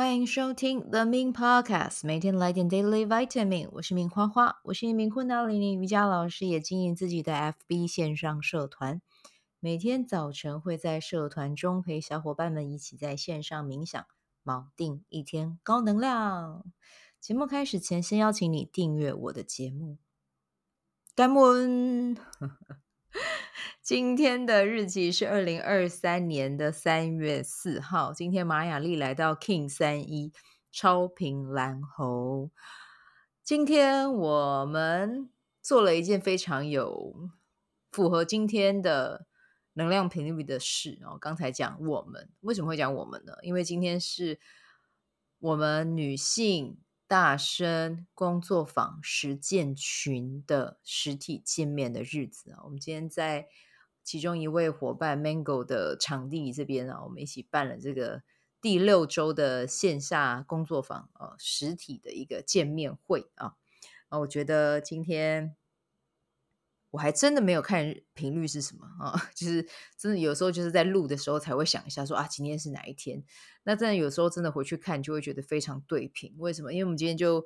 欢迎收听 The Min Podcast，每天来点 Daily Vitamin。我是明花花，我是一名昆达里尼瑜伽老师，也经营自己的 FB 线上社团。每天早晨会在社团中陪小伙伴们一起在线上冥想，锚定一天高能量。节目开始前，先邀请你订阅我的节目。感恩。今天的日期是二零二三年的三月四号。今天马雅丽来到 King 三一超频蓝猴。今天我们做了一件非常有符合今天的能量频率的事哦。刚才讲我们为什么会讲我们呢？因为今天是我们女性大声工作坊实践群的实体见面的日子啊。我们今天在。其中一位伙伴 Mango 的场地这边啊，我们一起办了这个第六周的线下工作坊啊，实体的一个见面会啊。啊，我觉得今天我还真的没有看频率是什么啊，就是真的有时候就是在录的时候才会想一下说啊，今天是哪一天？那真的有时候真的回去看就会觉得非常对频。为什么？因为我们今天就。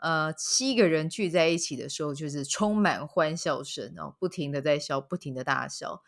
呃，七个人聚在一起的时候，就是充满欢笑声哦，不停的在笑，不停的大笑。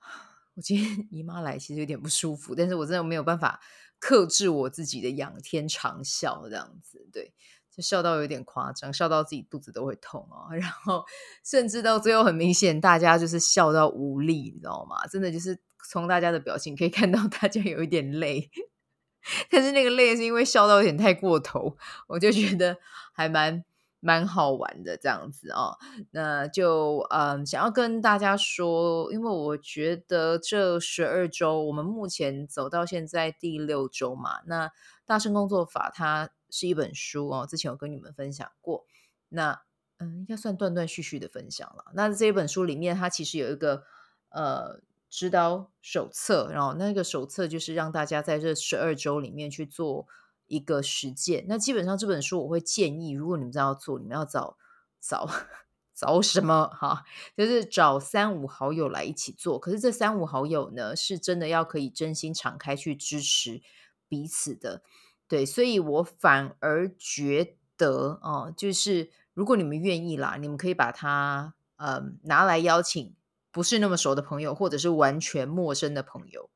我今天 姨妈来，其实有点不舒服，但是我真的没有办法克制我自己的仰天长笑，这样子，对，就笑到有点夸张，笑到自己肚子都会痛哦。然后甚至到最后，很明显大家就是笑到无力，你知道吗？真的就是从大家的表情可以看到，大家有一点累。但是那个累是因为笑到有点太过头，我就觉得还蛮蛮好玩的这样子哦。那就嗯，想要跟大家说，因为我觉得这十二周我们目前走到现在第六周嘛。那大声工作法它是一本书哦，之前有跟你们分享过。那嗯，应该算断断续续的分享了。那这本书里面，它其实有一个呃。指导手册，然后那个手册就是让大家在这十二周里面去做一个实践。那基本上这本书我会建议，如果你们要做，你们要找找 找什么哈？就是找三五好友来一起做。可是这三五好友呢，是真的要可以真心敞开去支持彼此的。对，所以我反而觉得哦，就是如果你们愿意啦，你们可以把它嗯、拿来邀请。不是那么熟的朋友，或者是完全陌生的朋友，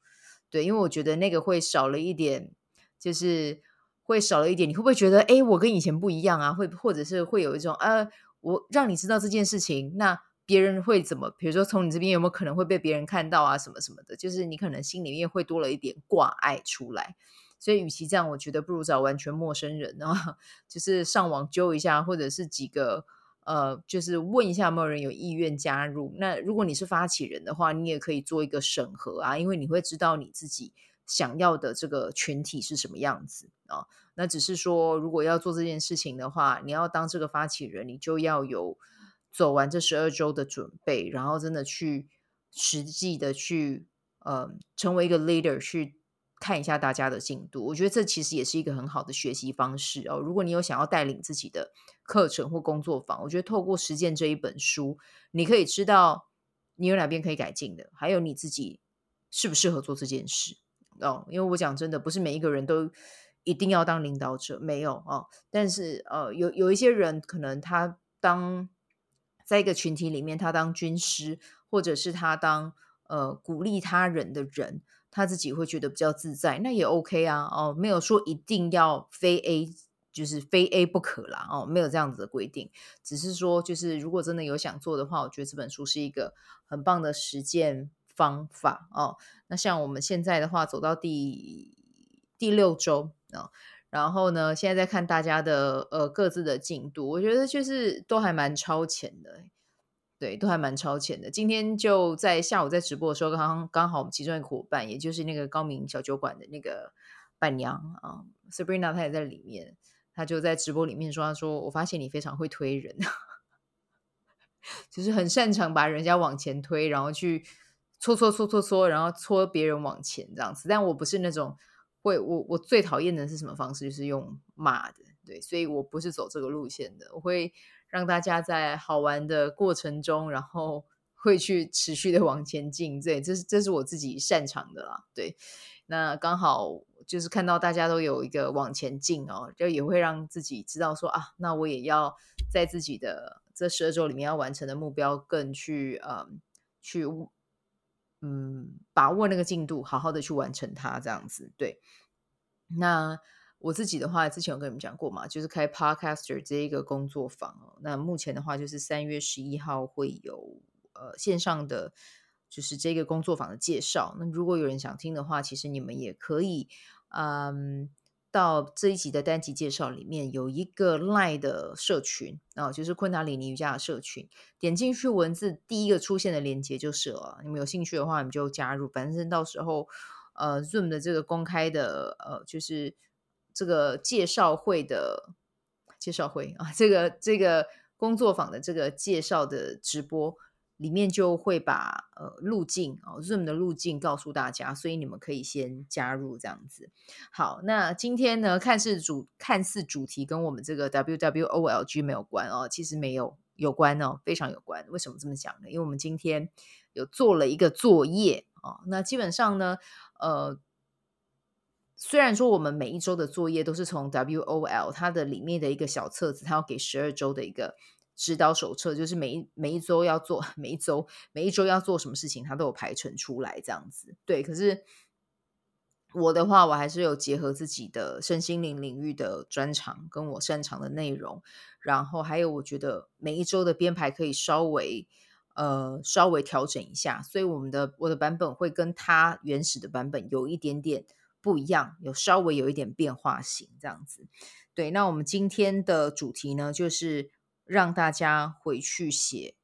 对，因为我觉得那个会少了一点，就是会少了一点。你会不会觉得，哎，我跟以前不一样啊？会，或者是会有一种，呃，我让你知道这件事情，那别人会怎么？比如说，从你这边有没有可能会被别人看到啊？什么什么的，就是你可能心里面会多了一点挂碍出来。所以，与其这样，我觉得不如找完全陌生人啊，就是上网揪一下，或者是几个。呃，就是问一下有没有人有意愿加入。那如果你是发起人的话，你也可以做一个审核啊，因为你会知道你自己想要的这个群体是什么样子啊。那只是说，如果要做这件事情的话，你要当这个发起人，你就要有走完这十二周的准备，然后真的去实际的去呃成为一个 leader 去。看一下大家的进度，我觉得这其实也是一个很好的学习方式哦。如果你有想要带领自己的课程或工作坊，我觉得透过实践这一本书，你可以知道你有哪边可以改进的，还有你自己适不适合做这件事哦。因为我讲真的，不是每一个人都一定要当领导者，没有哦。但是呃，有有一些人可能他当在一个群体里面，他当军师，或者是他当呃鼓励他人的人。他自己会觉得比较自在，那也 OK 啊，哦，没有说一定要非 A，就是非 A 不可啦，哦，没有这样子的规定，只是说，就是如果真的有想做的话，我觉得这本书是一个很棒的实践方法哦。那像我们现在的话，走到第第六周啊，然后呢，现在在看大家的呃各自的进度，我觉得就是都还蛮超前的。对，都还蛮超前的。今天就在下午在直播的时候，刚刚好我们其中一个伙伴，也就是那个高明小酒馆的那个伴娘啊，Sabrina，她也在里面。她就在直播里面说：“她说我发现你非常会推人，就是很擅长把人家往前推，然后去搓搓搓搓搓，然后搓别人往前这样子。但我不是那种会，我我最讨厌的是什么方式？就是用骂的。对，所以我不是走这个路线的。我会。”让大家在好玩的过程中，然后 会去持续的往前进，对，这是这是我自己擅长的啦。对，那刚好就是看到大家都有一个往前进哦，就也会让自己知道说啊，那我也要在自己的这十二周里面要完成的目标更去嗯去嗯把握那个进度，好好的去完成它，这样子对。那我自己的话，之前有跟你们讲过嘛，就是开 Podcaster 这一个工作坊。那目前的话，就是三月十一号会有呃线上的。就是这个工作坊的介绍。那如果有人想听的话，其实你们也可以，嗯，到这一集的单集介绍里面有一个 Line 的社群啊，就是昆达里尼瑜伽的社群。点进去文字第一个出现的链接就是了。你们有兴趣的话，你们就加入。反正到时候，呃，Zoom 的这个公开的，呃，就是这个介绍会的介绍会啊，这个这个工作坊的这个介绍的直播。里面就会把呃路径哦，Zoom 的路径告诉大家，所以你们可以先加入这样子。好，那今天呢，看似主看似主题跟我们这个 WWOLG 没有关哦，其实没有有关哦，非常有关。为什么这么讲呢？因为我们今天有做了一个作业哦。那基本上呢，呃，虽然说我们每一周的作业都是从 WOL 它的里面的一个小册子，它要给十二周的一个。指导手册就是每一每一周要做，每一周每一周要做什么事情，它都有排程出来这样子。对，可是我的话，我还是有结合自己的身心灵领域的专长跟我擅长的内容，然后还有我觉得每一周的编排可以稍微呃稍微调整一下，所以我们的我的版本会跟它原始的版本有一点点不一样，有稍微有一点变化型这样子。对，那我们今天的主题呢，就是。让大家回去写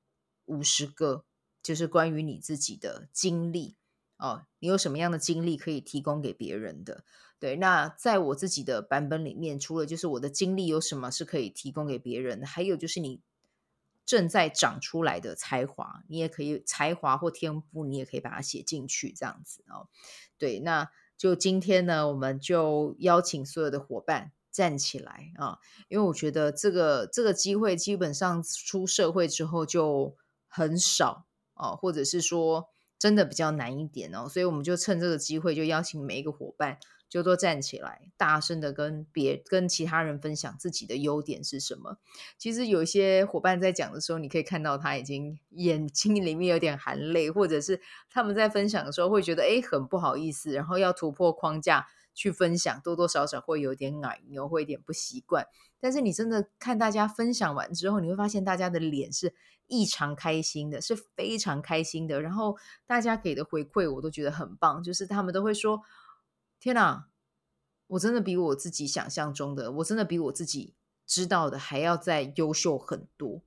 五十个，就是关于你自己的经历哦。你有什么样的经历可以提供给别人的？对，那在我自己的版本里面，除了就是我的经历有什么是可以提供给别人的，还有就是你正在长出来的才华，你也可以才华或天赋，你也可以把它写进去，这样子哦。对，那就今天呢，我们就邀请所有的伙伴。站起来啊！因为我觉得这个这个机会基本上出社会之后就很少哦，或者是说真的比较难一点哦，所以我们就趁这个机会，就邀请每一个伙伴就都站起来，大声的跟别跟其他人分享自己的优点是什么。其实有一些伙伴在讲的时候，你可以看到他已经眼睛里面有点含泪，或者是他们在分享的时候会觉得诶很不好意思，然后要突破框架。去分享，多多少少会有点矮，你会有点不习惯。但是你真的看大家分享完之后，你会发现大家的脸是异常开心的，是非常开心的。然后大家给的回馈我都觉得很棒，就是他们都会说：“天哪，我真的比我自己想象中的，我真的比我自己知道的还要再优秀很多。”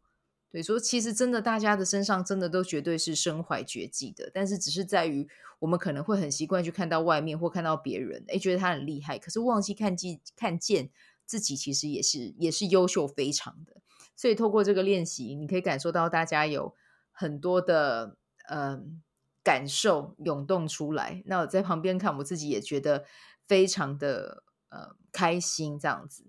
对，所以说其实真的，大家的身上真的都绝对是身怀绝技的，但是只是在于我们可能会很习惯去看到外面或看到别人，诶，觉得他很厉害，可是忘记看见看见自己其实也是也是优秀非常的。所以透过这个练习，你可以感受到大家有很多的嗯、感受涌动出来。那我在旁边看，我自己也觉得非常的呃开心，这样子。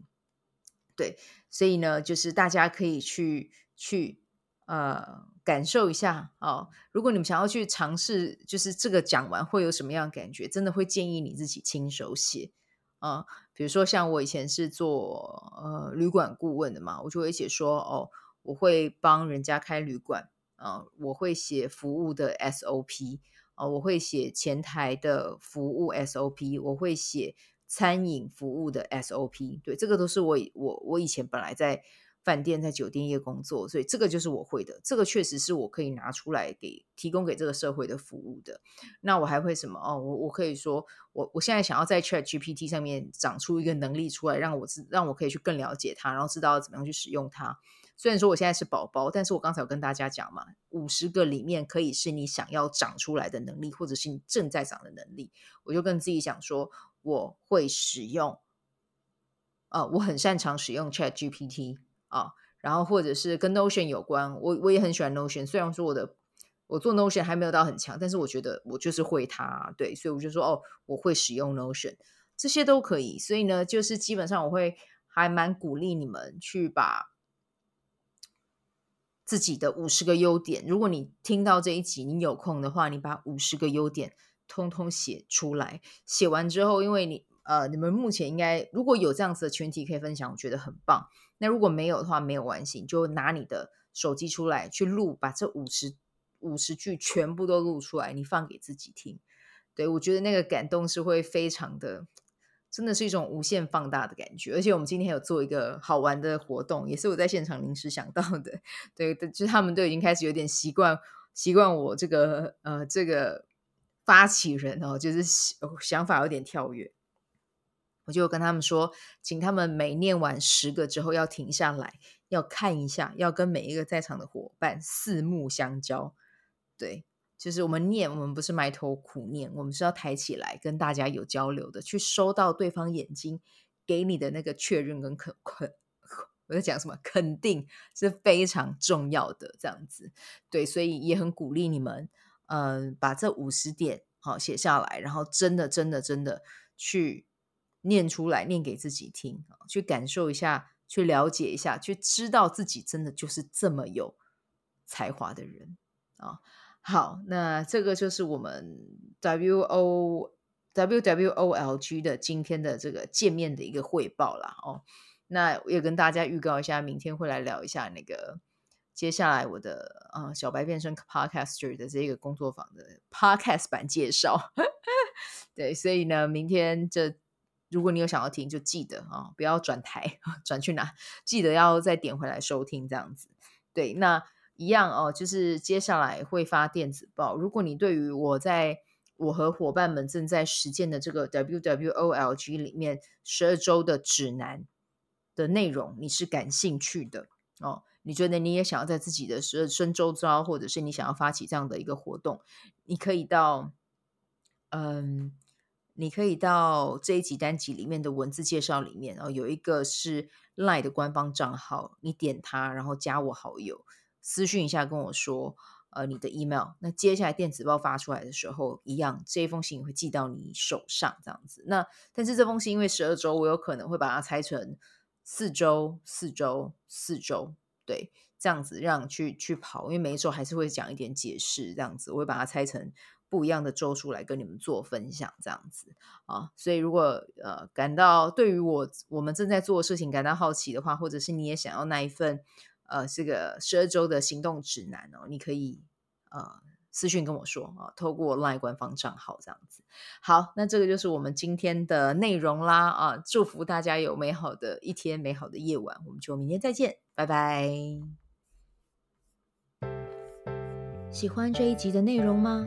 对，所以呢，就是大家可以去。去呃感受一下哦。如果你们想要去尝试，就是这个讲完会有什么样的感觉？真的会建议你自己亲手写啊、比如说像我以前是做呃旅馆顾问的嘛，我就会写说哦，我会帮人家开旅馆啊、我会写服务的 SOP 啊、呃，我会写前台的服务 SOP，我会写餐饮服务的 SOP。对，这个都是我我我以前本来在。饭店在酒店业工作，所以这个就是我会的，这个确实是我可以拿出来给提供给这个社会的服务的。那我还会什么？哦，我我可以说，我我现在想要在 Chat GPT 上面长出一个能力出来，让我知让我可以去更了解它，然后知道怎么样去使用它。虽然说我现在是宝宝，但是我刚才有跟大家讲嘛，五十个里面可以是你想要长出来的能力，或者是你正在长的能力。我就跟自己讲说，我会使用，呃，我很擅长使用 Chat GPT。啊，然后或者是跟 Notion 有关，我我也很喜欢 Notion。虽然说我的我做 Notion 还没有到很强，但是我觉得我就是会它，对，所以我就说哦，我会使用 Notion，这些都可以。所以呢，就是基本上我会还蛮鼓励你们去把自己的五十个优点，如果你听到这一集，你有空的话，你把五十个优点通通写出来。写完之后，因为你。呃，你们目前应该如果有这样子的群体可以分享，我觉得很棒。那如果没有的话，没有关系，就拿你的手机出来去录，把这五十五十句全部都录出来，你放给自己听。对，我觉得那个感动是会非常的，真的是一种无限放大的感觉。而且我们今天有做一个好玩的活动，也是我在现场临时想到的。对，就是他们都已经开始有点习惯习惯我这个呃这个发起人哦，就是想法有点跳跃。我就跟他们说，请他们每念完十个之后要停下来，要看一下，要跟每一个在场的伙伴四目相交。对，就是我们念，我们不是埋头苦念，我们是要抬起来跟大家有交流的，去收到对方眼睛给你的那个确认跟肯肯，我在讲什么？肯定是非常重要的，这样子。对，所以也很鼓励你们，嗯、把这五十点好写下来，然后真的，真的，真的去。念出来，念给自己听，去感受一下，去了解一下，去知道自己真的就是这么有才华的人啊！好，那这个就是我们 W O W W O L G 的今天的这个见面的一个汇报啦。哦。那也跟大家预告一下，明天会来聊一下那个接下来我的啊小白变身 Podcaster 的这个工作坊的 Podcast 版介绍。对，所以呢，明天这。如果你有想要听，就记得啊、不要转台，转去哪？记得要再点回来收听，这样子。对，那一样哦，就是接下来会发电子报。如果你对于我在我和伙伴们正在实践的这个 WWOLG 里面十二周的指南的内容，你是感兴趣的哦，你觉得你也想要在自己的十二生周遭，或者是你想要发起这样的一个活动，你可以到嗯。你可以到这一集单集里面的文字介绍里面哦，有一个是赖的官方账号，你点它，然后加我好友，私讯一下跟我说，呃，你的 email。那接下来电子报发出来的时候，一样这一封信会寄到你手上，这样子。那但是这封信因为十二周，我有可能会把它拆成四周、四周、四周，对，这样子让去去跑，因为每一周还是会讲一点解释，这样子我会把它拆成。不一样的周数来跟你们做分享，这样子啊，所以如果呃感到对于我我们正在做的事情感到好奇的话，或者是你也想要那一份呃这个十二周的行动指南哦，你可以呃私讯跟我说啊，透过 LINE 官方账号这样子。好，那这个就是我们今天的内容啦啊，祝福大家有美好的一天，美好的夜晚，我们就明天再见，拜拜。喜欢这一集的内容吗？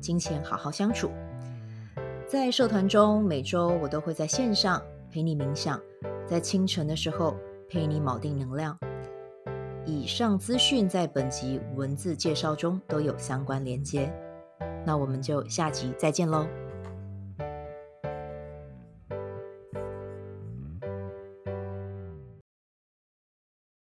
金钱好好相处，在社团中，每周我都会在线上陪你冥想，在清晨的时候陪你锚定能量。以上资讯在本集文字介绍中都有相关连接。那我们就下集再见喽。